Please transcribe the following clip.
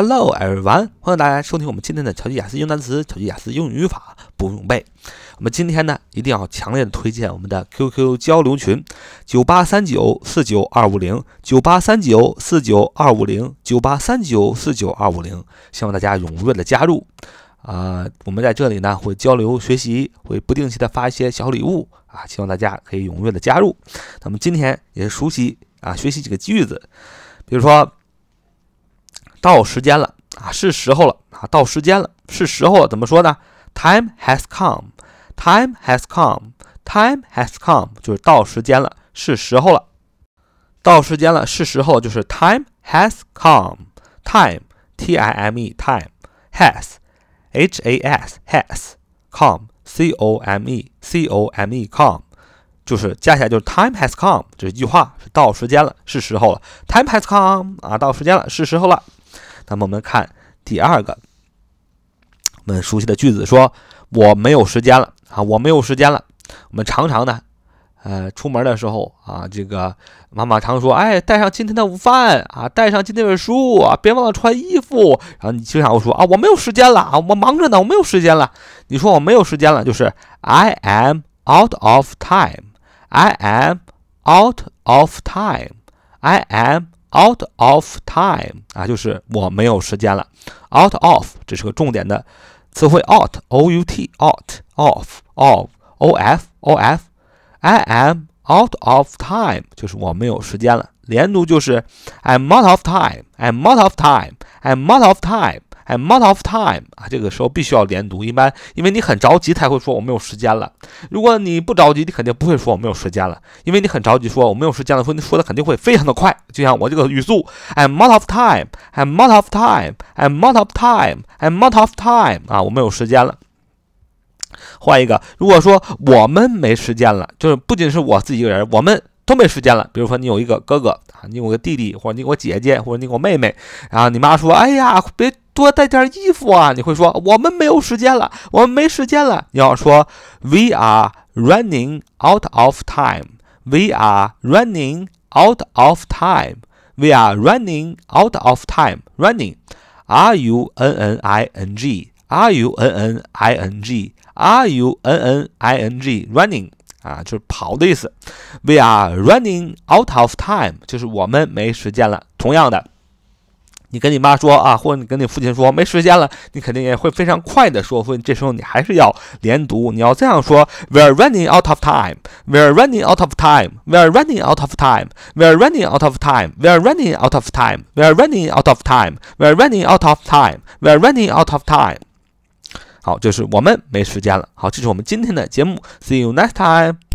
Hello everyone，欢迎大家收听我们今天的超级雅思英单词、超级雅思英语语法不用背。我们今天呢，一定要强烈的推荐我们的 QQ 交流群：九八三九四九二五零九八三九四九二五零九八三九四九二五零，希望大家踊跃的加入。啊，我们在这里呢会交流学习，会不定期的发一些小礼物啊，希望大家可以踊跃的加入。那么今天也熟悉啊，学习几个句子，比如说。到时间了啊，是时候了啊，到时间了，是时候了，怎么说呢？Time has come, time has come, time has come，就是到时间了，是时候了。到时间了，是时候，就是 time has come, time, t i m e, time, has, h a s, has, come, c o m e, c o m e, come，就是加起来就是 time has come，这一句话是到时间了，是时候了。Time has come 啊，到时间了，是时候了。 那么我们看第二个，我们熟悉的句子说：“我没有时间了啊，我没有时间了。”我们常常呢，呃，出门的时候啊，这个妈妈常说：“哎，带上今天的午饭啊，带上今天的书啊，别忘了穿衣服。”然后你经常会说：“啊，我没有时间了啊，我忙着呢，我没有时间了。”你说我没有时间了，就是 I am out of time. I am out of time. I am. Out of time 啊，就是我没有时间了。Out of 这是个重点的词汇。Out，o u t，out，of，of，o f，o f。I am out of time 就是我没有时间了。连读就是 I'm out of time. I'm out of time. I'm out of time. I'm out of time 啊，这个时候必须要连读，一般因为你很着急才会说我没有时间了。如果你不着急，你肯定不会说我没有时间了，因为你很着急说我没有时间了，说你说的肯定会非常的快，就像我这个语速，I'm out of time. I'm out of time. I'm out of time. I'm out of time 啊，我没有时间了。换一个，如果说我们没时间了，就是不仅是我自己一个人，我们。都没时间了。比如说，你有一个哥哥啊，你有个弟弟，或者你有个姐姐，或者你有个妹妹，然后你妈说：“哎呀，别多带点衣服啊！”你会说：“我们没有时间了，我们没时间了。”你要说：“We are running out of time. We are running out of time. We are running out of time. Running, R U N N I N G, R U N N I N G, R U N N I N G, running。”啊，就是跑的意思。We are running out of time，就是我们没时间了。同样的， 你跟你妈说啊，或者你跟你父亲说没时间了，你肯定也会非常快的说。所以这时候你还是要连读，你要这样说：We are running out of time. We are running out of time. We are running out of time. We are running out of time. We are running out of time. We are running out of time. We are running out of time. We're running out of time. 好，就是我们没时间了。好，这是我们今天的节目。See you next time.